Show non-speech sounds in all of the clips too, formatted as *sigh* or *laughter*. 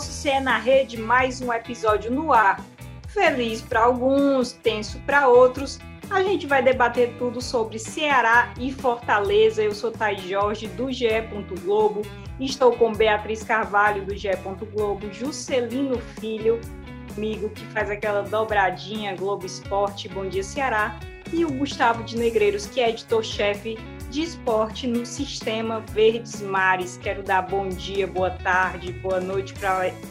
nosso CE na Rede, mais um episódio no ar. Feliz para alguns, tenso para outros. A gente vai debater tudo sobre Ceará e Fortaleza. Eu sou Thay Jorge, do GE. Globo. Estou com Beatriz Carvalho, do GE. Globo, Juscelino Filho, amigo que faz aquela dobradinha Globo Esporte, Bom Dia Ceará, e o Gustavo de Negreiros, que é editor-chefe de esporte no Sistema Verdes Mares. Quero dar bom dia, boa tarde, boa noite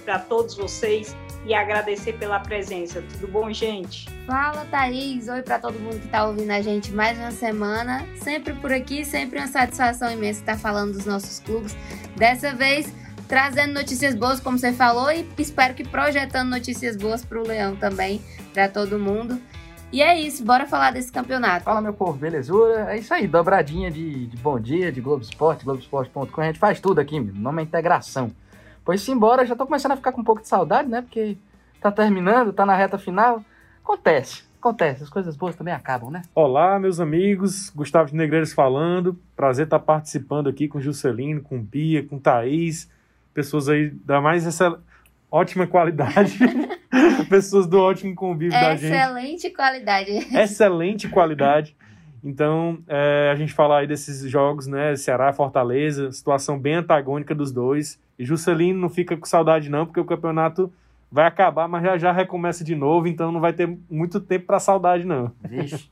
para todos vocês e agradecer pela presença. Tudo bom, gente? Fala, Thaís. Oi para todo mundo que está ouvindo a gente mais uma semana. Sempre por aqui, sempre uma satisfação imensa estar falando dos nossos clubes. Dessa vez, trazendo notícias boas, como você falou, e espero que projetando notícias boas para o Leão também, para todo mundo. E é isso, bora falar desse campeonato. Fala, meu povo, belezura? É isso aí, dobradinha de, de Bom Dia, de Globo Esporte, Globoesporte.com. A gente faz tudo aqui, meu. O nome é integração. Pois embora, já tô começando a ficar com um pouco de saudade, né? Porque tá terminando, tá na reta final. Acontece, acontece. As coisas boas também acabam, né? Olá, meus amigos. Gustavo de Negreiros falando. Prazer estar participando aqui com o Juscelino, com Bia, com Thaís. Pessoas aí da mais essa ótima qualidade. *laughs* Pessoas do ótimo convívio da gente. Excelente qualidade. Excelente qualidade. Então, é, a gente falar aí desses jogos, né? Ceará, Fortaleza, situação bem antagônica dos dois. E Juscelino não fica com saudade, não, porque o campeonato vai acabar, mas já já recomeça de novo, então não vai ter muito tempo para saudade, não.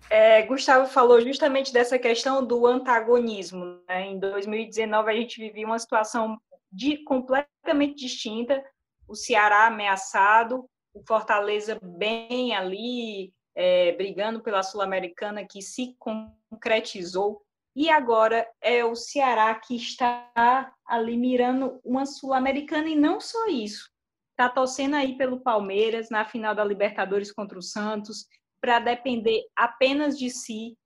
É, Gustavo falou justamente dessa questão do antagonismo. Né? Em 2019, a gente vivia uma situação de, completamente distinta. O Ceará ameaçado, o Fortaleza bem ali, é, brigando pela Sul-Americana, que se concretizou. E agora é o Ceará que está ali mirando uma Sul-Americana, e não só isso. Está torcendo aí pelo Palmeiras na final da Libertadores contra o Santos, para depender apenas de si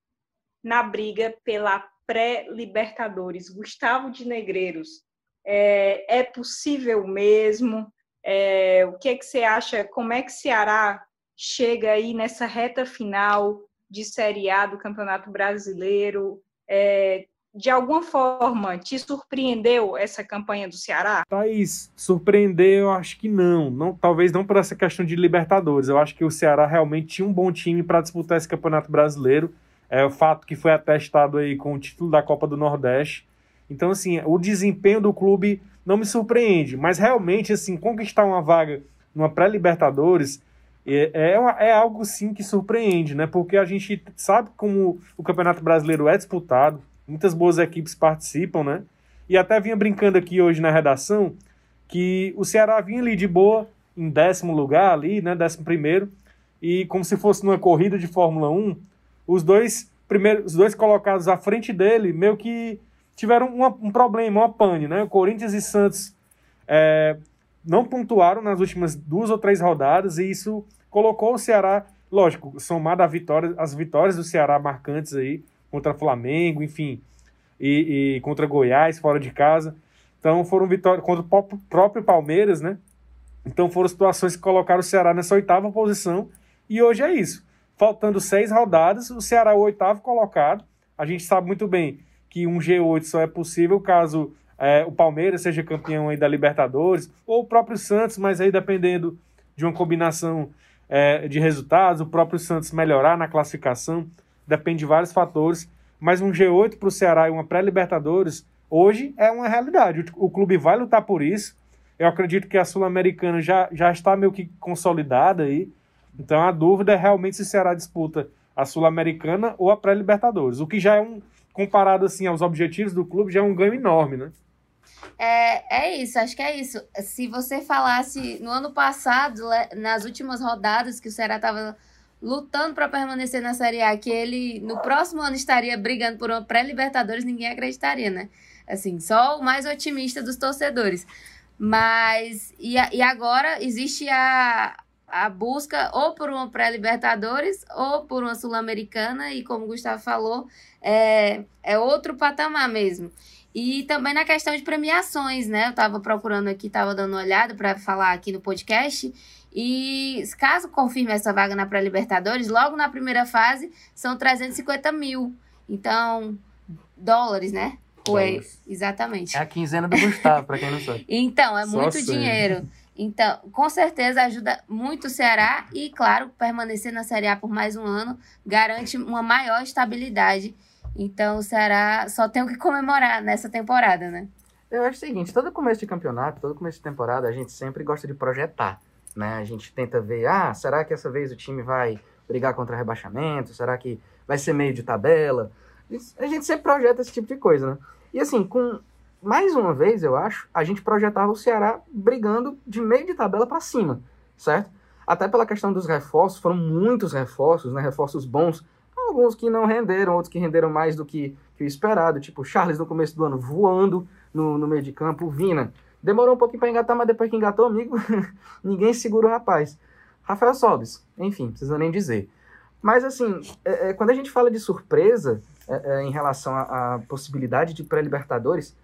na briga pela pré-Libertadores. Gustavo de Negreiros, é, é possível mesmo? É, o que é que você acha? Como é que Ceará chega aí nessa reta final de Série A do Campeonato Brasileiro? É, de alguma forma, te surpreendeu essa campanha do Ceará? Thaís, surpreendeu, eu acho que não. não. Talvez não por essa questão de Libertadores. Eu acho que o Ceará realmente tinha um bom time para disputar esse Campeonato Brasileiro. É o fato que foi atestado aí com o título da Copa do Nordeste. Então, assim, o desempenho do clube não me surpreende, mas realmente, assim, conquistar uma vaga numa pré-Libertadores é, é, é, algo, sim, que surpreende, né? Porque a gente sabe como o Campeonato Brasileiro é disputado, muitas boas equipes participam, né? E até vinha brincando aqui hoje na redação que o Ceará vinha ali de boa, em décimo lugar ali, né? Décimo primeiro, e como se fosse numa corrida de Fórmula 1, os dois primeiros, os dois colocados à frente dele meio que tiveram uma, um problema, uma pane, né? Corinthians e Santos é, não pontuaram nas últimas duas ou três rodadas e isso colocou o Ceará, lógico, somado a vitória, as vitórias do Ceará marcantes aí contra Flamengo, enfim, e, e contra Goiás fora de casa. Então foram vitórias contra o próprio Palmeiras, né? Então foram situações que colocaram o Ceará nessa oitava posição e hoje é isso. Faltando seis rodadas, o Ceará é o oitavo colocado. A gente sabe muito bem que um G8 só é possível caso é, o Palmeiras seja campeão aí da Libertadores, ou o próprio Santos, mas aí dependendo de uma combinação é, de resultados, o próprio Santos melhorar na classificação, depende de vários fatores. Mas um G8 para o Ceará e uma pré-Libertadores, hoje é uma realidade. O, o clube vai lutar por isso. Eu acredito que a Sul-Americana já, já está meio que consolidada aí. Então a dúvida é realmente se o Ceará disputa a Sul-Americana ou a pré-Libertadores, o que já é um, comparado assim aos objetivos do clube, já é um ganho enorme, né? É, é isso, acho que é isso. Se você falasse no ano passado, nas últimas rodadas, que o Ceará estava lutando para permanecer na Série A, que ele no próximo ano estaria brigando por uma pré-Libertadores, ninguém acreditaria, né? Assim, só o mais otimista dos torcedores. Mas, e, e agora existe a, a busca ou por uma pré-Libertadores ou por uma Sul-Americana, e como o Gustavo falou, é, é outro patamar mesmo. E também na questão de premiações, né? Eu tava procurando aqui, tava dando uma olhada para falar aqui no podcast. E caso confirme essa vaga na pré-Libertadores, logo na primeira fase são 350 mil. Então, dólares, né? Foi, exatamente. É a quinzena do Gustavo, para quem não sabe. então, é Só muito dinheiro. Então, com certeza ajuda muito o Ceará e, claro, permanecer na Série A por mais um ano garante uma maior estabilidade. Então, o Ceará só tem o que comemorar nessa temporada, né? Eu acho o seguinte, todo começo de campeonato, todo começo de temporada, a gente sempre gosta de projetar, né? A gente tenta ver, ah, será que essa vez o time vai brigar contra rebaixamento? Será que vai ser meio de tabela? A gente sempre projeta esse tipo de coisa, né? E assim, com mais uma vez, eu acho, a gente projetava o Ceará brigando de meio de tabela para cima, certo? Até pela questão dos reforços, foram muitos reforços, né? Reforços bons, alguns que não renderam, outros que renderam mais do que, que o esperado, tipo Charles no começo do ano voando no, no meio de campo, Vina. Demorou um pouquinho para engatar, mas depois que engatou, amigo, *laughs* ninguém segura o rapaz. Rafael Sobes, enfim, precisa nem dizer. Mas assim, é, é, quando a gente fala de surpresa é, é em relação à possibilidade de pré-libertadores,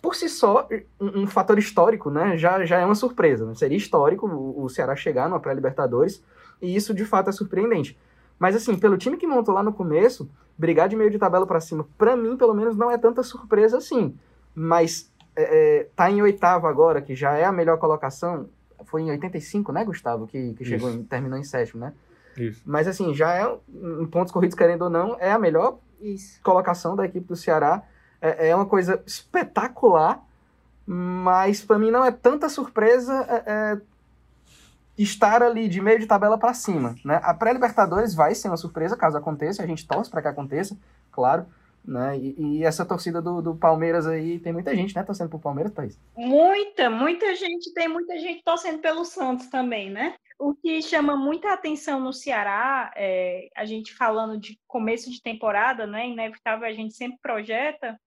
por si só, um, um, fator histórico, né, já, já é uma surpresa. Né? Seria histórico o, o Ceará chegar numa pré-Libertadores, e isso de fato é surpreendente. Mas assim, pelo time que montou lá no começo, brigar de meio de tabela para cima, para mim, pelo menos, não é tanta surpresa assim. Mas é, é, tá em oitavo agora, que já é a melhor colocação. Foi em 85, né, Gustavo, que, que chegou em, terminou em sétimo, né? Isso. Mas assim, já é, em pontos corridos, querendo ou não, é a melhor Isso. colocação da equipe do Ceará é, é uma coisa espetacular, mas para mim não é tanta surpresa é, é, estar ali de meio de tabela para cima. Né? A pré-Libertadores vai ser uma surpresa caso aconteça, a gente torce para que aconteça, claro. Né? E, e, essa torcida do, do, Palmeiras aí, tem muita gente, né, torcendo pro Palmeiras, Thaís? Muita, muita gente, tem muita gente torcendo pelo Santos também, né? O que chama muita atenção no Ceará, é, a gente falando de começo de temporada, né, inevitável a gente sempre projeta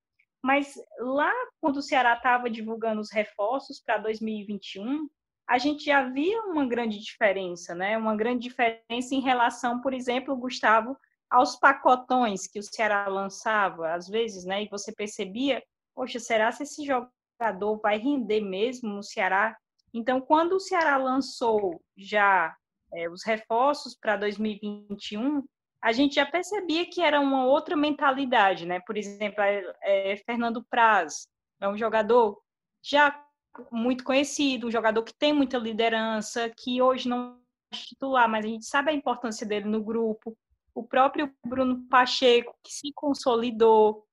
mas lá, quando o Ceará estava divulgando os reforços para 2021, a gente já via uma grande diferença, né? Uma grande diferença em relação, por exemplo, Gustavo, aos pacotões que o Ceará lançava, às vezes, né? E você percebia, poxa, será que esse jogador vai render mesmo no Ceará? Então, quando o Ceará lançou já é, os reforços para 2021, a gente já percebia que era uma outra mentalidade, né? Por exemplo, é, Fernando Praz é um jogador já muito conhecido, um jogador que tem muita liderança, que hoje não é titular, mas a gente sabe a importância dele no grupo. O próprio Bruno Pacheco, que se consolidou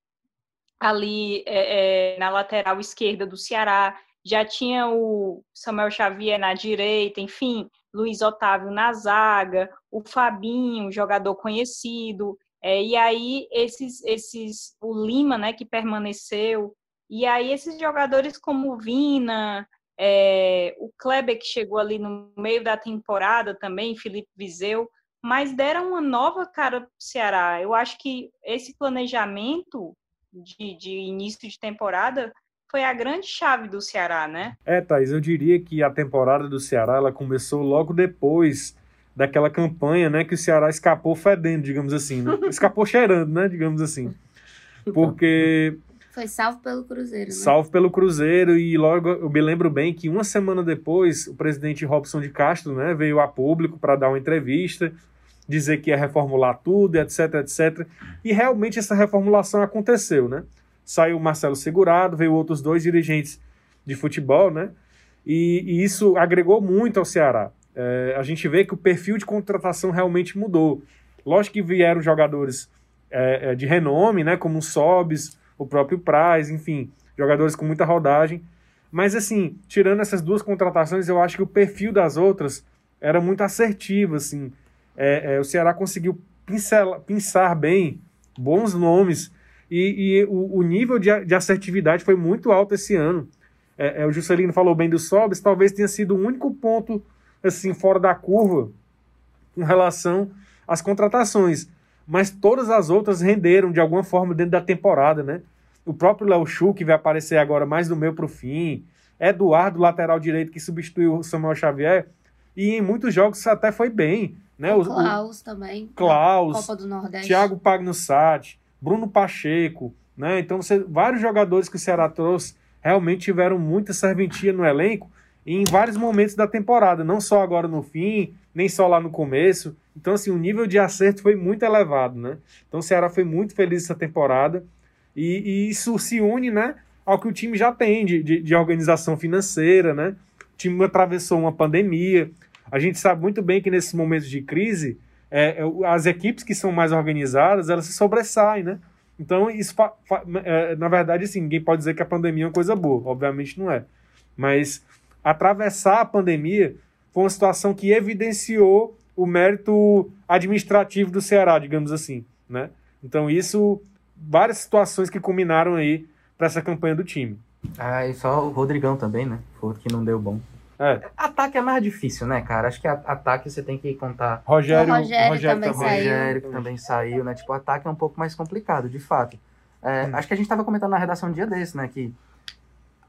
ali é, é, na lateral esquerda do Ceará, já tinha o Samuel Xavier na direita, enfim, Luiz Otávio na zaga, o Fabinho, jogador conhecido, é, e aí esses, esses, o Lima, né, que permaneceu, e aí esses jogadores como Vina, é, o Kleber que chegou ali no meio da temporada também, Felipe Viseu, mas deram uma nova cara para o Ceará. Eu acho que esse planejamento de, de início de temporada foi a grande chave do Ceará, né? É, Thaís, eu diria que a temporada do Ceará ela começou logo depois daquela campanha, né, que o Ceará escapou fedendo, digamos assim, né? *laughs* escapou cheirando, né, digamos assim, porque *laughs* foi salvo pelo Cruzeiro. Né? Salvo pelo Cruzeiro e logo eu me lembro bem que uma semana depois o presidente Robson de Castro, né, veio a público para dar uma entrevista, dizer que ia reformular tudo, etc, etc, e realmente essa reformulação aconteceu, né? Saiu o Marcelo Segurado, veio outros dois dirigentes de futebol, né? E, e isso agregou muito ao Ceará. É, a gente vê que o perfil de contratação realmente mudou. Lógico que vieram jogadores é, é de renome, né? Como o Sobis, o próprio Praz, enfim, jogadores com muita rodagem. Mas assim, tirando essas duas contratações, eu acho que o perfil das outras era muito assertivo, assim. É, é, o Ceará conseguiu pincel, pinçar bem bons nomes e, e o, o, nível de, de, assertividade foi muito alto esse ano. É, é, o Juscelino falou bem do Sobis, talvez tenha sido o único ponto assim fora da curva com relação às contratações. Mas todas as outras renderam de alguma forma dentro da temporada, né? O próprio Léo Chu, que vai aparecer agora mais do meio para o fim. Eduardo, lateral direito, que substituiu o Samuel Xavier. E em muitos jogos até foi bem. Né? O Klaus o, também. Klaus. Copa do Nordeste. Thiago Pagnussati. Bruno Pacheco, né? Então, você, vários jogadores que o Ceará trouxe realmente tiveram muita serventia no elenco em vários momentos da temporada, não só agora no fim, nem só lá no começo. Então, assim, o nível de acerto foi muito elevado, né? Então, o Ceará foi muito feliz essa temporada e, e isso se une, né, ao que o time já tem de, de, de organização financeira, né? O time atravessou uma pandemia. A gente sabe muito bem que nesses momentos de crise, é, é as equipes que são mais organizadas, elas se sobressaem, né? Então, isso é, na verdade, assim, ninguém pode dizer que a pandemia é uma coisa boa, obviamente não é. Mas atravessar a pandemia foi uma situação que evidenciou o mérito administrativo do Ceará, digamos assim, né? Então, isso, várias situações que culminaram aí para essa campanha do time. Ah, e só o Rodrigão também, né? Foi que não deu bom. É. Ataque é mais difícil, né, cara? Acho que ataque você tem que contar. Rogério, o Rogério, Rogério também, também. saiu. Rogério que também saiu, né? Tipo, o ataque é um pouco mais complicado, de fato. É, Hum. Acho que a gente estava comentando na redação um dia desse, né? Que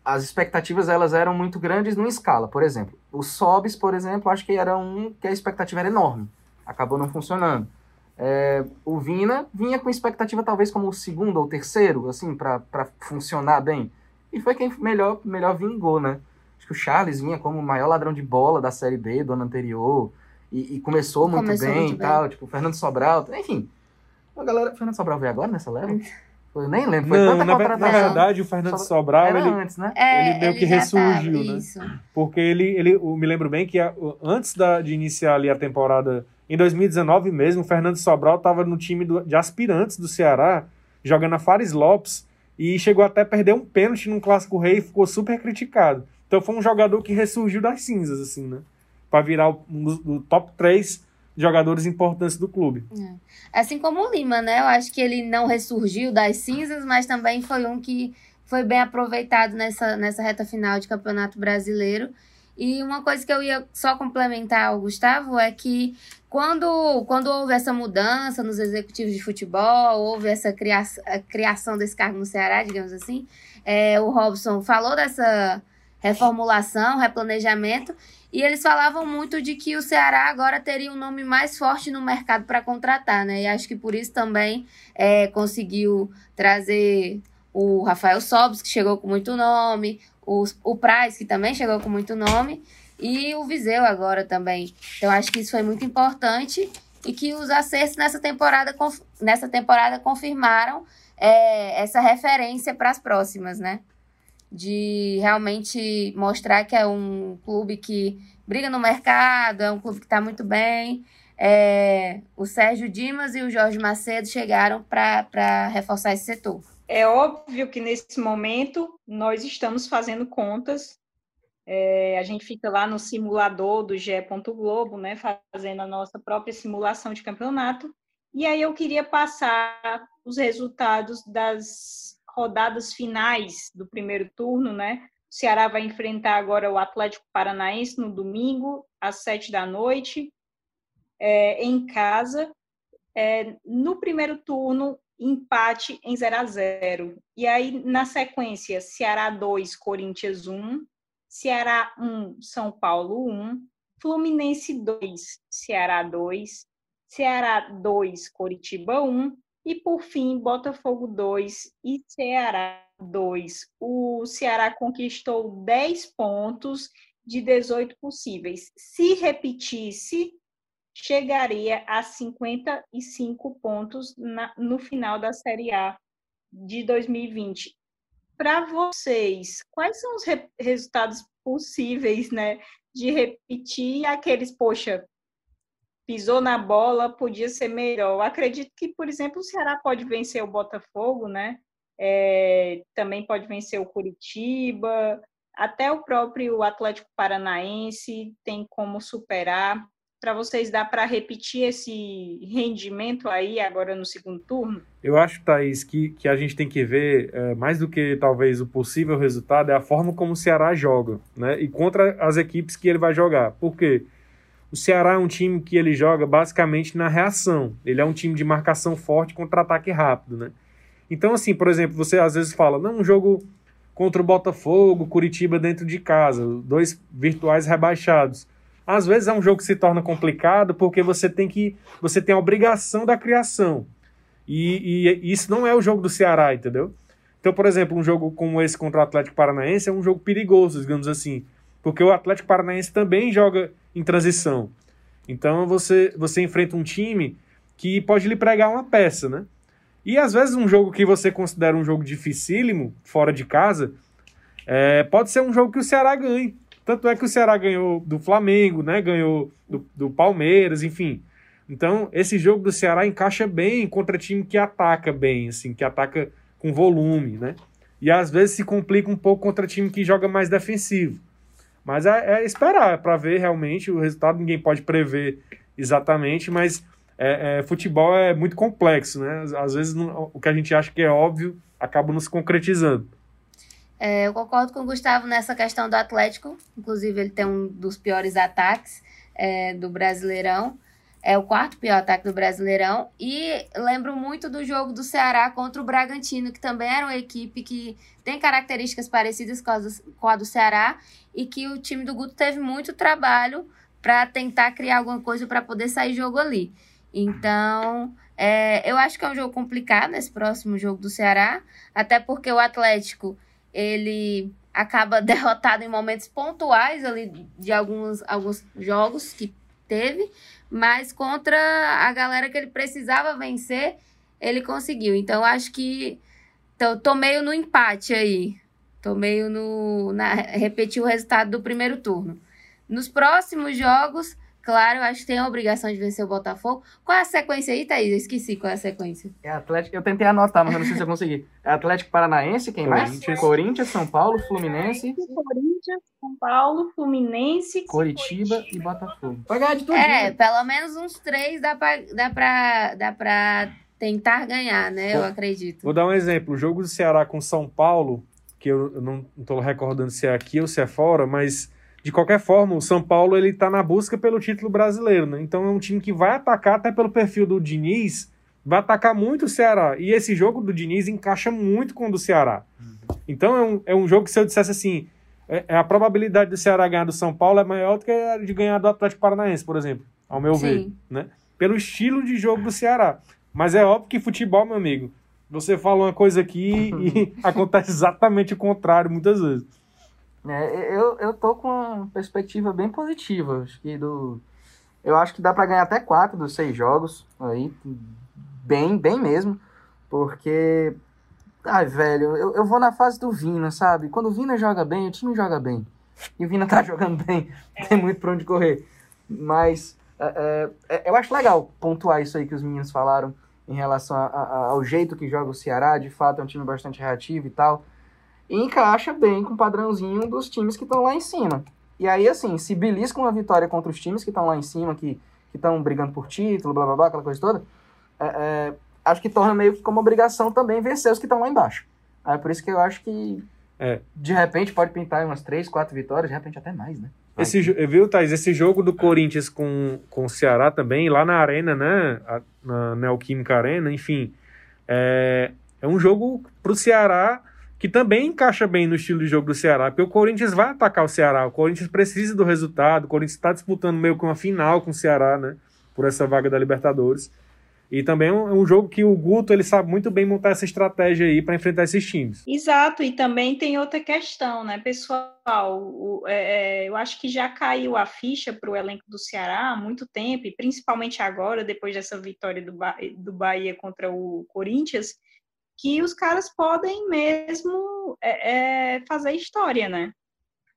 as expectativas elas eram muito grandes numa escala. Por exemplo, o Sobs, por exemplo, acho que era um que a expectativa era enorme. Acabou não funcionando. É, o Vina vinha com expectativa talvez como o segundo ou terceiro, assim, para funcionar bem. E foi quem melhor, melhor vingou, né? Que o Charles vinha como o maior ladrão de bola da Série B do ano anterior. E, e começou muito Começou bem muito e tal. Tipo, o Fernando Sobral, enfim. A galera, o Fernando Sobral veio agora nessa leva? Eu nem lembro, foi Não, tanta na, na verdade, o Fernando Sobra- Sobral, Era ele, antes, né? É, Ele meio que já ressurgiu, tava, né? Isso. porque ele, ele, eu me lembro bem que a- antes da, de iniciar ali a temporada, em 2019 mesmo, o Fernando Sobral estava no time do- de aspirantes do Ceará, jogando a Fares Lopes, e chegou até a perder um pênalti num Clássico Rei e ficou super criticado. Então foi um jogador que ressurgiu das cinzas, assim, né? Pra virar um dos do top 3 jogadores importantes do clube. Assim como o Lima, né? Eu acho que ele não ressurgiu das cinzas, mas também foi um que foi bem aproveitado nessa, nessa reta final de Campeonato Brasileiro. E uma coisa que eu ia só complementar ao Gustavo é que quando, quando houve essa mudança nos executivos de futebol, houve essa criação, criação desse cargo no Ceará, digamos assim, é, o Robson falou dessa reformulação, replanejamento, e eles falavam muito de que o Ceará agora teria um nome mais forte no mercado para contratar, né? E acho que por isso também é, conseguiu trazer o Rafael Sobis, que chegou com muito nome, o, o Price, que também chegou com muito nome, e o Viseu agora também. Então acho que isso foi muito importante e que os acertos nessa temporada, nessa temporada confirmaram é, essa referência para as próximas, né? De realmente mostrar que é um clube que briga no mercado, é um clube que está muito bem. É, o Sérgio Dimas e o Jorge Macedo chegaram para reforçar esse setor. É óbvio que nesse momento nós estamos fazendo contas. É, a gente fica lá no simulador do GE. Globo, né, fazendo a nossa própria simulação de campeonato. E aí eu queria passar os resultados das rodadas finais do primeiro turno, né? O Ceará vai enfrentar agora o Atlético Paranaense no domingo, às sete da noite, é, em casa. É, no primeiro turno, empate em 0 a 0 E aí, na sequência, Ceará 2, Corinthians 1, Ceará 1, São Paulo 1, Fluminense 2, Ceará 2, Ceará 2, Coritiba 1 e, por fim, Botafogo 2 e Ceará 2. O Ceará conquistou 10 pontos de 18 possíveis. Se repetisse, chegaria a 55 pontos na, no final da Série A de 2020. Para vocês, quais são os re resultados possíveis né, de repetir aqueles, poxa, pisou na bola, podia ser melhor. Eu acredito que, por exemplo, o Ceará pode vencer o Botafogo, né? É, também pode vencer o Curitiba, até o próprio Atlético Paranaense tem como superar. Para vocês, dá para repetir esse rendimento aí agora no segundo turno? Eu acho, Thaís, que, que a gente tem que ver, é, mais do que talvez o possível resultado, é a forma como o Ceará joga, né? E contra as equipes que ele vai jogar. Por quê? O Ceará é um time que ele joga basicamente na reação. Ele é um time de marcação forte contra ataque rápido, né? Então, assim, por exemplo, você às vezes fala, não, um jogo contra o Botafogo, Curitiba dentro de casa, dois virtuais rebaixados. Às vezes é um jogo que se torna complicado porque você tem que você tem a obrigação da criação. E, e, isso não é o jogo do Ceará, entendeu? Então, por exemplo, um jogo como esse contra o Atlético Paranaense é um jogo perigoso, digamos assim, porque o Atlético Paranaense também joga em transição. Então você você enfrenta um time que pode lhe pregar uma peça, né? E às vezes um jogo que você considera um jogo dificílimo, fora de casa, é, pode ser um jogo que o Ceará ganhe. Tanto é que o Ceará ganhou do Flamengo, né? Ganhou do, do Palmeiras, enfim. Então, esse jogo do Ceará encaixa bem contra time que ataca bem, assim, que ataca com volume, né? E às vezes se complica um pouco contra time que joga mais defensivo. Mas é, é esperar para ver realmente o resultado. Ninguém pode prever exatamente, mas é, é, futebol é muito complexo, né? Às vezes não, o que a gente acha que é óbvio acaba não se concretizando. É, eu concordo com o Gustavo nessa questão do Atlético. Inclusive, ele tem um dos piores ataques é, do Brasileirão. É o quarto pior ataque do Brasileirão. E lembro muito do jogo do Ceará contra o Bragantino, que também era uma equipe que tem características parecidas com a do, com a do Ceará e que o time do Guto teve muito trabalho para tentar criar alguma coisa para poder sair jogo ali. Então, é, eu acho que é um jogo complicado esse próximo jogo do Ceará, até porque o Atlético ele acaba *laughs* derrotado em momentos pontuais ali de alguns, alguns jogos que teve, mas contra a galera que ele precisava vencer, ele conseguiu. Então acho que tô, tô meio no empate aí. Tô meio no na repetir o resultado do primeiro turno. Nos próximos jogos, Claro, acho que tem a obrigação de vencer o Botafogo. Qual é a sequência aí, Thaís? Eu esqueci qual é a sequência. É Atlético. Eu tentei anotar, mas eu não sei se eu consegui. É Atlético Paranaense, quem mais? Corinthians, Corinthians São Paulo, Fluminense. Corinthians, São Paulo, Fluminense, Coritiba, Coritiba. e Botafogo. Vai ganhar de tudo. É, pelo menos uns três dá pra, dá pra, dá pra tentar ganhar, né? Eu acredito. Vou dar um exemplo. O jogo do Ceará com São Paulo, que eu não estou recordando se é aqui ou se é fora, mas de qualquer forma, o São Paulo ele está na busca pelo título brasileiro, né? Então é um time que vai atacar até pelo perfil do Diniz, vai atacar muito o Ceará. E esse jogo do Diniz encaixa muito com o do Ceará. Então é um, é um jogo que se eu dissesse assim, é, é, a probabilidade do Ceará ganhar do São Paulo é maior do que a de ganhar do Atlético Paranaense, por exemplo, ao meu Sim. ver, né? Pelo estilo de jogo do Ceará. Mas é óbvio que futebol, meu amigo, você fala uma coisa aqui *laughs* e *laughs* acontece exatamente o contrário muitas vezes. É, eu, eu tô com uma perspectiva bem positiva. Acho que do. Eu acho que dá para ganhar até quatro dos seis jogos aí. Bem, bem mesmo. Porque. Ai, velho, eu, eu vou na fase do Vina, sabe? Quando o Vina joga bem, o time joga bem. E o Vina *laughs* tá jogando bem, tem muito pra onde correr. Mas é, é, é, eu acho legal pontuar isso aí que os meninos falaram em relação a, a, ao jeito que joga o Ceará. De fato, é um time bastante reativo e tal e encaixa bem com o padrãozinho dos times que estão lá em cima. E aí, assim, se belisca uma vitória contra os times que estão lá em cima, que estão brigando por título, blá blá blá, aquela coisa toda, é, é, acho que torna meio que como obrigação também vencer os que estão lá embaixo. É por isso que eu acho que é. de repente pode pintar umas três, quatro vitórias, de repente até mais, né? Esse, viu, Thais? Esse jogo do Corinthians com, com o Ceará também, lá na Arena, né? Na Neoquímica Arena, enfim. É, é um jogo pro Ceará que também encaixa bem no estilo de jogo do Ceará, porque o Corinthians vai atacar o Ceará, o Corinthians precisa do resultado, o Corinthians está disputando meio que uma final com o Ceará, né, por essa vaga da Libertadores. E também é um, é jogo que o Guto ele sabe muito bem montar essa estratégia aí para enfrentar esses times. Exato, e também tem outra questão, né, pessoal? O, é, é eu acho que já caiu a ficha para o elenco do Ceará há muito tempo, e principalmente agora, depois dessa vitória do, ba do Bahia contra o Corinthians, que os caras podem mesmo é, é, fazer história, né?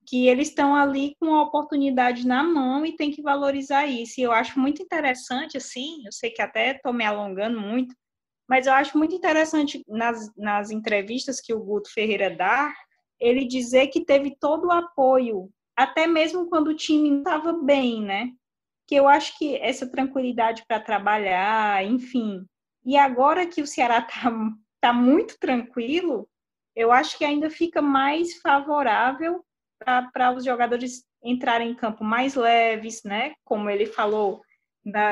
Que eles estão ali com a oportunidade na mão e tem que valorizar isso. E eu acho muito interessante, assim, eu sei que até estou me alongando muito, mas eu acho muito interessante nas, nas entrevistas que o Guto Ferreira dá, ele dizer que teve todo o apoio, até mesmo quando o time não estava bem, né? Que eu acho que essa tranquilidade para trabalhar, enfim. E agora que o Ceará está *laughs* está muito tranquilo, eu acho que ainda fica mais favorável para os jogadores entrarem em campo mais leves, né? Como ele falou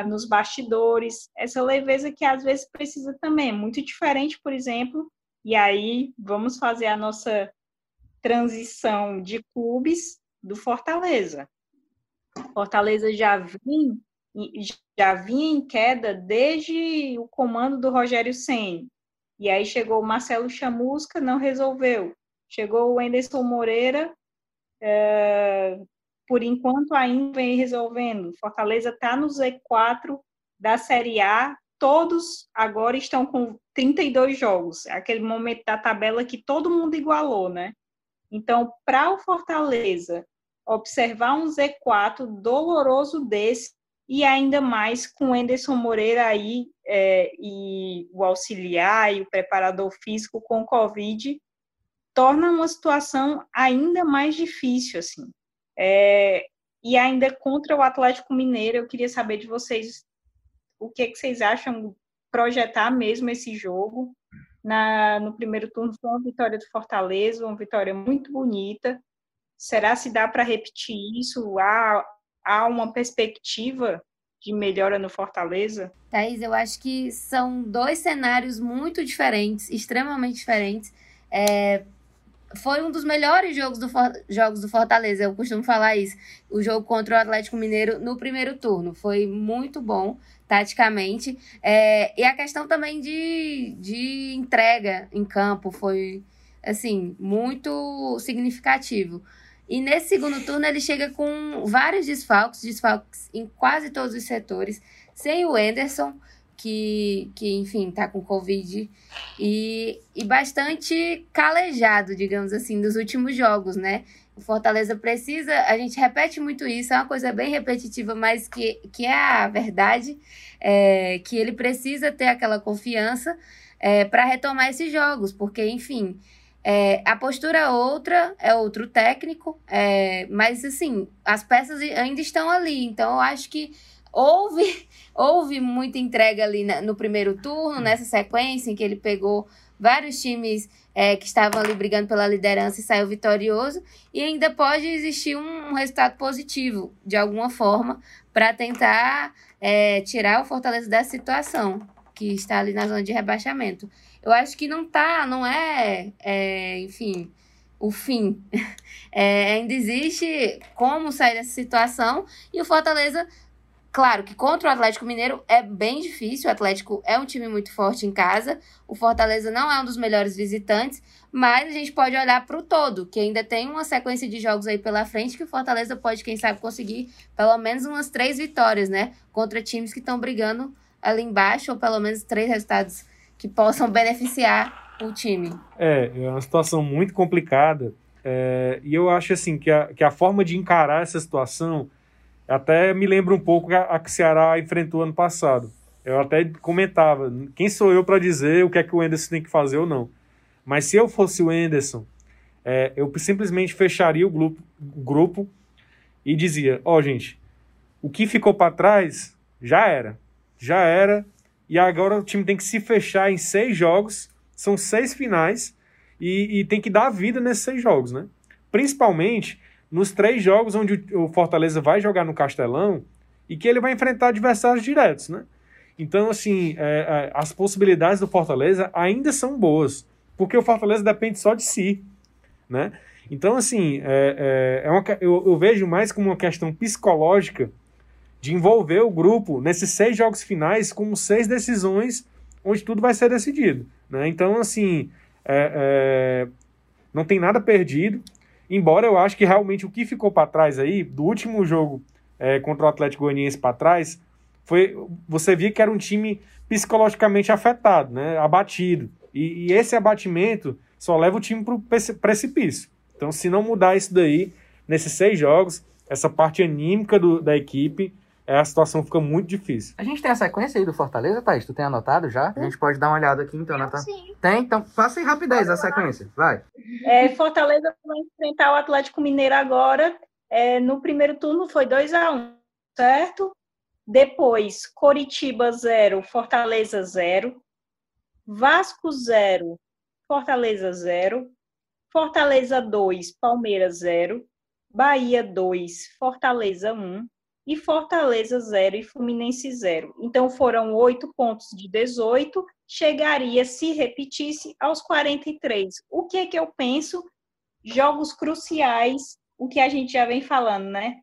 nos bastidores, essa leveza que às vezes precisa também, é muito diferente, por exemplo, e aí vamos fazer a nossa transição de clubes do Fortaleza. Fortaleza já vinha, já vinha em queda desde o comando do Rogério Senna. E aí chegou o Marcelo Chamusca, não resolveu. Chegou o Anderson Moreira, é, por enquanto ainda vem resolvendo. Fortaleza está no Z4 da Série A, todos agora estão com 32 jogos. É aquele momento da tabela que todo mundo igualou, né? Então, para o Fortaleza observar um Z4 doloroso desse e ainda mais com o Enderson Moreira aí é, e o auxiliar e o preparador físico com Covid, torna uma situação ainda mais difícil, assim. É, e ainda contra o Atlético Mineiro, eu queria saber de vocês o que, que vocês acham projetar mesmo esse jogo. Na, no primeiro turno foi uma vitória do Fortaleza, uma vitória muito bonita. Será se dá para repetir isso? Há, há uma perspectiva de melhora no Fortaleza? Thaís, eu acho que são dois cenários muito diferentes, extremamente diferentes. É, foi um dos melhores jogos do, jogos do Fortaleza, eu costumo falar isso. O jogo contra o Atlético Mineiro no primeiro turno. Foi muito bom, taticamente. É, e a questão também de, de entrega em campo foi, assim, muito significativo. E nesse segundo turno ele chega com vários desfalques, desfalques em quase todos os setores, sem o Enderson, que, que enfim, tá com Covid, e, e bastante calejado, digamos assim, dos últimos jogos, né? O Fortaleza precisa, a gente repete muito isso, é uma coisa bem repetitiva, mas que, que é a verdade, é, que ele precisa ter aquela confiança é, para retomar esses jogos, porque, enfim, é, a postura é outra, é outro técnico, é, mas assim, as peças ainda estão ali. Então, eu acho que houve, *laughs* houve muita entrega ali na, no primeiro turno, nessa sequência em que ele pegou vários times é, que estavam ali brigando pela liderança e saiu vitorioso. E ainda pode existir um, um resultado positivo, de alguma forma, para tentar é, tirar o Fortaleza dessa situação, que está ali na zona de rebaixamento eu acho que não tá, não é, é enfim, o fim. *laughs* É, ainda existe como sair dessa situação e o Fortaleza, claro que contra o Atlético Mineiro é bem difícil, o Atlético é um time muito forte em casa, o Fortaleza não é um dos melhores visitantes, mas a gente pode olhar para o todo, que ainda tem uma sequência de jogos aí pela frente que o Fortaleza pode, quem sabe, conseguir pelo menos umas três vitórias, né? Contra times que estão brigando ali embaixo, ou pelo menos três resultados que possam beneficiar o time. É, é uma situação muito complicada. É, e eu acho assim que a, que a forma de encarar essa situação até me lembra um pouco a, a que o Ceará enfrentou ano passado. Eu até comentava, quem sou eu para dizer o que é que o Enderson tem que fazer ou não. Mas se eu fosse o Enderson, é, eu simplesmente fecharia o grupo, grupo e dizia: Ó, oh, gente, o que ficou para trás já era. Já era. E agora o time tem que se fechar em seis jogos, são seis finais, e, e tem que dar vida nesses seis jogos, né? Principalmente nos três jogos onde o Fortaleza vai jogar no Castelão e que ele vai enfrentar adversários diretos, né? Então, assim, é, é, as possibilidades do Fortaleza ainda são boas, porque o Fortaleza depende só de si, né? Então, assim, é, é, é uma, eu, eu, vejo mais como uma questão psicológica de envolver o grupo nesses seis jogos finais com seis decisões onde tudo vai ser decidido. Né? Então, assim, é, é, não tem nada perdido, embora eu acho que realmente o que ficou para trás aí, do último jogo é, contra o Atlético Goianiense para trás, foi você via que era um time psicologicamente afetado, né? abatido. E, e esse abatimento só leva o time para o precipício. Então, se não mudar isso daí, nesses seis jogos, essa parte anímica do, da equipe a situação fica muito difícil. A gente tem a sequência aí do Fortaleza, Thaís? Tu tem anotado já? A gente pode dar uma olhada aqui então, Natan. Sim. Tem? Então faça em rapidez a sequência. Vai. É, Fortaleza vai enfrentar o Atlético Mineiro agora. É, no primeiro turno foi 2 a 1 um, certo? Depois, Coritiba 0, Fortaleza 0. Vasco 0, Fortaleza 0. Fortaleza 2, Palmeiras 0. Bahia 2, Fortaleza 1 e Fortaleza 0 e Fluminense 0. Então foram 8 pontos de 18, chegaria, se repetisse, aos 43. O que é que eu penso? Jogos cruciais, o que a gente já vem falando, né?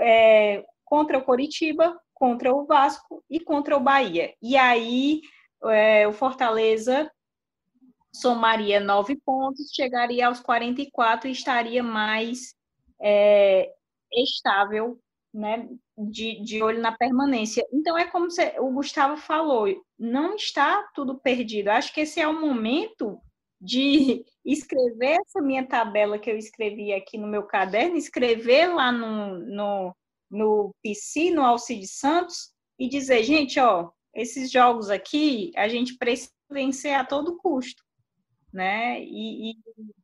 É, contra o Coritiba, contra o Vasco e contra o Bahia. E aí é, o Fortaleza somaria nove pontos, chegaria aos 44 e estaria mais é, estável né, de, de olho na permanência. Então, é como o Gustavo falou, não está tudo perdido. Acho que esse é o momento de *laughs* escrever essa minha tabela que eu escrevi aqui no meu caderno, escrever lá no, no, no PC, no Santos, e dizer, gente, ó, esses jogos aqui a gente precisa vencer a todo custo, né? E, e,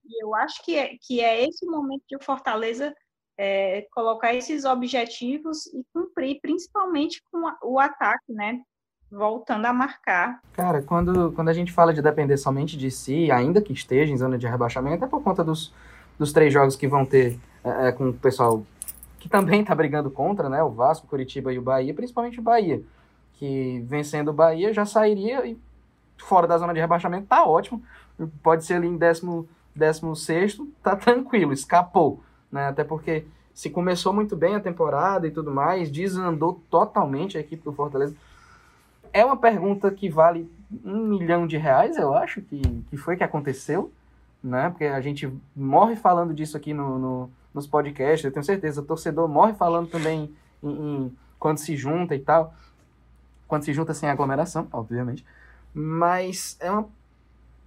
e eu acho que é, que é esse momento de Fortaleza é, colocar esses objetivos e cumprir, principalmente com o ataque, né? Voltando a marcar. Cara, quando, quando a gente fala de depender somente de si, ainda que esteja em zona de rebaixamento, é por conta dos, dos três jogos que vão ter é, é com o pessoal que também está brigando contra, né? O Vasco, Curitiba e o Bahia, principalmente o Bahia, que vencendo o Bahia já sairia e fora da zona de rebaixamento tá ótimo. Pode ser ali em décimo, décimo sexto, tá tranquilo, escapou, né? Até porque se começou muito bem a temporada e tudo mais, desandou totalmente a equipe do Fortaleza. É uma pergunta que vale um milhão de reais, eu acho, que, que foi que aconteceu, né? Porque a gente morre falando disso aqui no, no nos podcasts, eu tenho certeza. O torcedor morre falando também em, em, quando se junta e tal. Quando se junta sem aglomeração, obviamente. Mas é uma,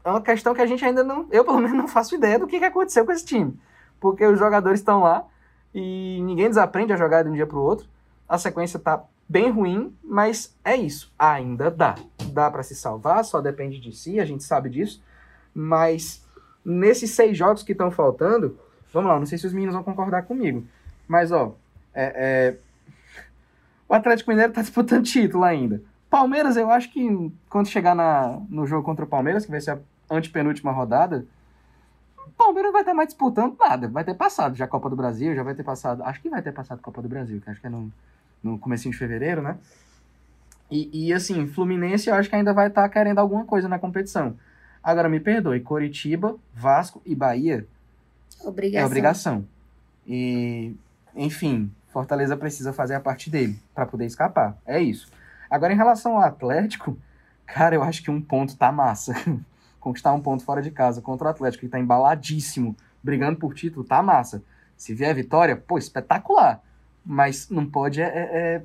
é uma questão que a gente ainda não. Eu, pelo menos, não faço ideia do que, que aconteceu com esse time. Porque os jogadores estão lá e ninguém desaprende a jogar de um dia para o outro. A sequência tá bem ruim, mas é isso. Ainda dá. Dá para se salvar, só depende de si, a gente sabe disso. Mas nesses seis jogos que estão faltando, vamos lá, não sei se os meninos vão concordar comigo. Mas, ó, é, é... o Atlético Mineiro tá disputando título ainda. Palmeiras, eu acho que quando chegar na, no jogo contra o Palmeiras, que vai ser a antepenúltima rodada, Palmeiras vai estar mais disputando nada. Vai ter passado já a Copa do Brasil, já vai ter passado. Acho que vai ter passado a Copa do Brasil, que acho que é no, no comecinho de fevereiro, né? E, e assim, Fluminense eu acho que ainda vai estar querendo alguma coisa na competição. Agora me perdoe, Coritiba, Vasco e Bahia obrigação. é obrigação. E, enfim, Fortaleza precisa fazer a parte dele para poder escapar. É isso. Agora, em relação ao Atlético, *laughs* cara, eu acho que um ponto tá massa. *laughs* Conquistar um ponto fora de casa contra o Atlético, que tá embaladíssimo, brigando por título, tá massa. Se vier a vitória, pô, espetacular. Mas não pode é, é, é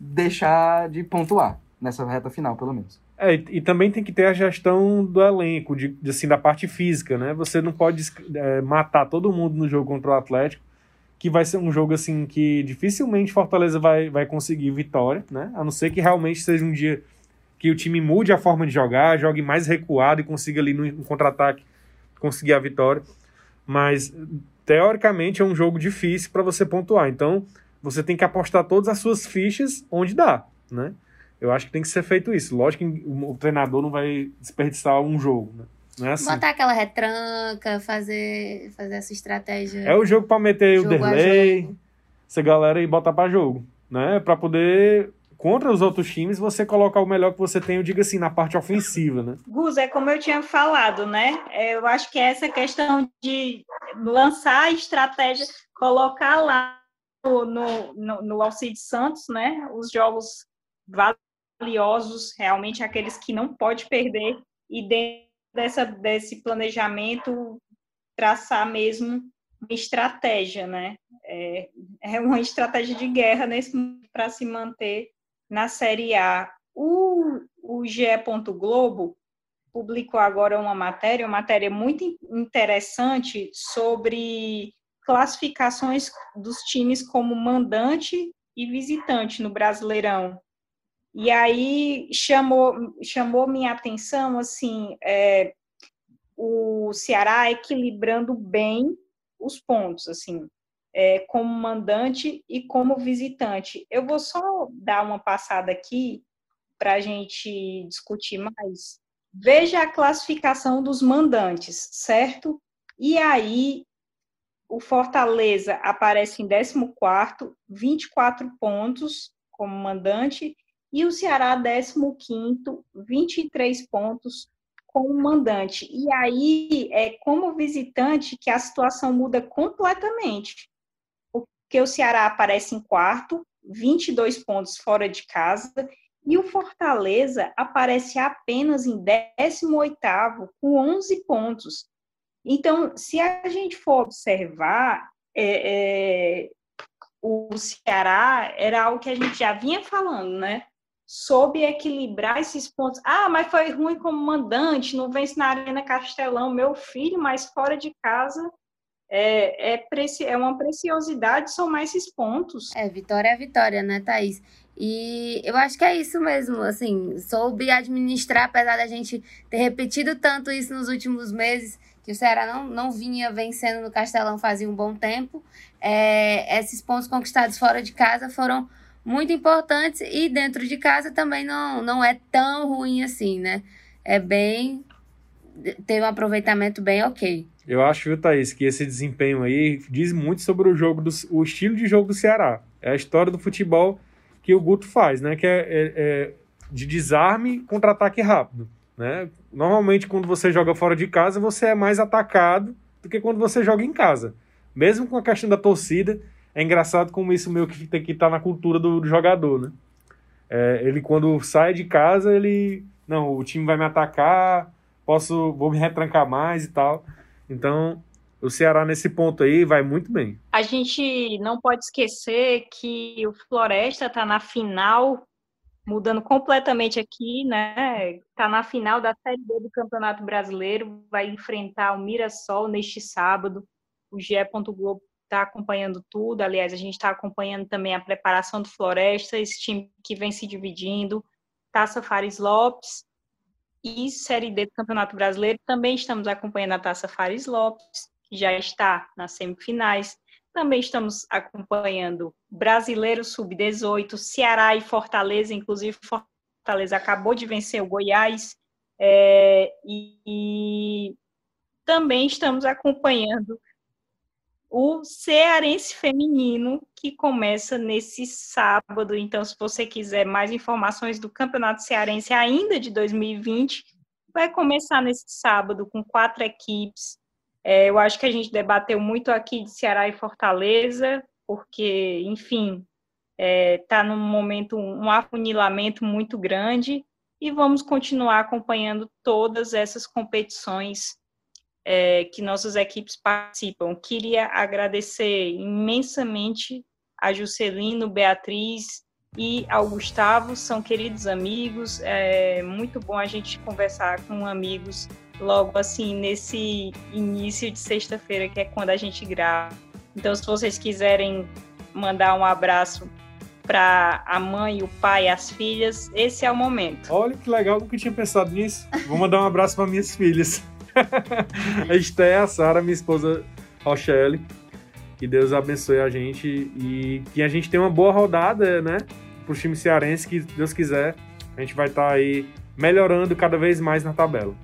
deixar de pontuar nessa reta final, pelo menos. É, e, e, também tem que ter a gestão do elenco, de, de assim, da parte física, né? Você não pode é, matar todo mundo no jogo contra o Atlético que vai ser um jogo assim que dificilmente Fortaleza vai, vai conseguir vitória, né? A não ser que realmente seja um dia que o time mude a forma de jogar, jogue mais recuado e consiga ali no, contra-ataque conseguir a vitória. Mas teoricamente é um jogo difícil para você pontuar. Então você tem que apostar todas as suas fichas onde dá, né? Eu acho que tem que ser feito isso. Lógico que o treinador não vai desperdiçar um jogo, né? Não é assim. Botar aquela retranca, fazer, fazer essa estratégia. É o jogo para meter o delay, essa galera e botar para jogo, né? Para poder contra os outros times, você colocar o melhor que você tem, eu digo assim, na parte ofensiva, né? Gus, é como eu tinha falado, né? É, eu acho que é essa questão de lançar a estratégia, colocar lá no, no, no Alcide Santos, né? Os jogos valiosos, realmente aqueles que não pode perder, e dentro dessa, desse planejamento traçar mesmo uma estratégia, né? É, é uma estratégia de guerra nesse para se manter na Série A. O, o GE. Globo publicou agora uma matéria, uma matéria muito interessante sobre classificações dos times como mandante e visitante no Brasileirão. E aí chamou, chamou minha atenção assim é, o Ceará equilibrando bem os pontos, assim, é, como mandante e como visitante. Eu vou só dar uma passada aqui para a gente discutir mais. Veja a classificação dos mandantes, certo? E aí o Fortaleza aparece em 14, 24 pontos como mandante, e o Ceará, 15º, 23 pontos como mandante. E aí, é como visitante que a situação muda completamente. Porque o Ceará aparece em quarto, 22 pontos fora de casa, e o Fortaleza aparece apenas em 18º, com 11 pontos. Então, se a gente for observar, é, é, o Ceará era algo que a gente já vinha falando, né? soube equilibrar esses pontos. Ah, mas foi ruim como mandante, não vence na Arena Castelão, meu filho, mas fora de casa é, é, é uma preciosidade somar esses pontos. É, vitória é vitória, né, Thaís? E eu acho que é isso mesmo, assim, soube administrar, apesar da gente ter repetido tanto isso nos últimos meses, que o Ceará não, não vinha vencendo no Castelão fazia um bom tempo. É, esses pontos conquistados fora de casa foram muito importantes e dentro de casa também não, não é tão ruim assim, né? É bem. tem um aproveitamento bem ok. Eu acho, viu, Thaís, que esse desempenho aí diz muito sobre o jogo do, o estilo de jogo do Ceará. É a história do futebol que o Guto faz, né? Que é, é, é de desarme contra-ataque rápido. Né? Normalmente, quando você joga fora de casa, você é mais atacado do que quando você joga em casa. Mesmo com a questão da torcida, é engraçado como isso meio que tem que estar tá na cultura do, do jogador, né? É, ele quando sai de casa, ele não, o time vai me atacar, posso, vou me retrancar mais e tal. Então, o Ceará nesse ponto aí vai muito bem. A gente não pode esquecer que o Floresta está na final, mudando completamente aqui, né? Está na final da Série B do Campeonato Brasileiro, vai enfrentar o Mirassol neste sábado. O GE. Globo está acompanhando tudo. Aliás, a gente está acompanhando também a preparação do Floresta, esse time que vem se dividindo, Taça Fares Lopes e Série D do Campeonato Brasileiro. Também estamos acompanhando a Taça Fares Lopes, que já está nas semifinais. Também estamos acompanhando Brasileiro Sub-18, Ceará e Fortaleza, inclusive Fortaleza acabou de vencer o Goiás. É, e, e também estamos acompanhando o Cearense Feminino, que começa nesse sábado. Então, se você quiser mais informações do Campeonato Cearense ainda de 2020, vai começar nesse sábado com quatro equipes. É, eu acho que a gente debateu muito aqui de Ceará e Fortaleza, porque, enfim, está é, tá num momento, um afunilamento muito grande, e vamos continuar acompanhando todas essas competições é, que nossas equipes participam. Queria agradecer imensamente a Juscelino, Beatriz e ao Gustavo, são queridos amigos. É muito bom a gente conversar com amigos logo assim nesse início de sexta-feira, que é quando a gente grava. Então, se vocês quiserem mandar um abraço para a mãe, o pai, as filhas, esse é o momento. Olha que legal, nunca tinha pensado nisso. Vou mandar um abraço para minhas filhas. *laughs* a Esté, a Sara, minha esposa Rochelle. Que Deus abençoe a gente e que a gente tenha uma boa rodada, né? Pro time cearense, que Deus quiser, a gente vai estar tá aí melhorando cada vez mais na tabela.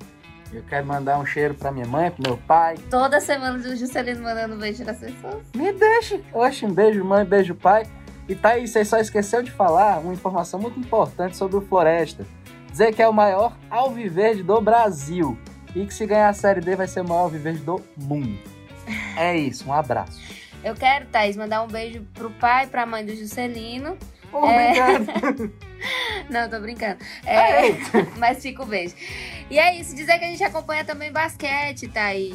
Eu quero mandar um cheiro pra minha mãe, pro meu pai. Toda semana o Juscelino mandando um beijo nas pessoas. Me deixe. Oxe, um beijo mãe, beijo pai. E tá aí, você só esqueceu de falar uma informação muito importante sobre o Floresta. Dizer que é o maior alviverde do Brasil. E que se ganhar a Série D vai ser o maior viverde do mundo. É isso, um abraço. Eu quero, Thaís, mandar um beijo pro pai e pra mãe do Juscelino. Oh. É... *laughs* Não, tô brincando. É... Mas fica o um beijo. E é isso, dizer que a gente acompanha também basquete, Thaís.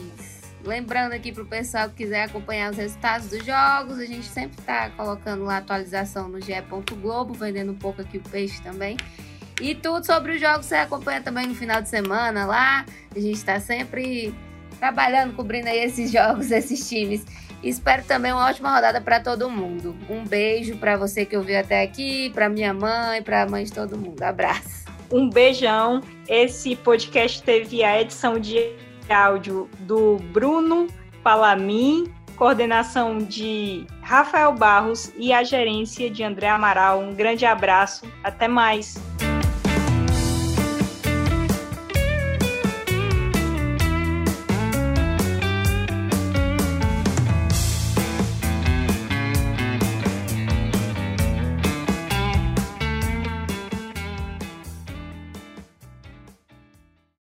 Lembrando aqui pro pessoal que quiser acompanhar os resultados dos jogos, a gente sempre tá colocando lá atualização no ge. Globo, vendendo um pouco aqui o peixe também. E tudo sobre os jogos você acompanha também no final de semana lá. A gente está sempre trabalhando, cobrindo aí esses jogos, *laughs* esses times. espero também uma ótima rodada para todo mundo. Um beijo para você que ouviu até aqui, para minha mãe, para a mãe de todo mundo. Abraço. Um beijão. Esse podcast teve a edição de áudio do Bruno Palamin, coordenação de Rafael Barros e a gerência de André Amaral. Um grande abraço. Até mais.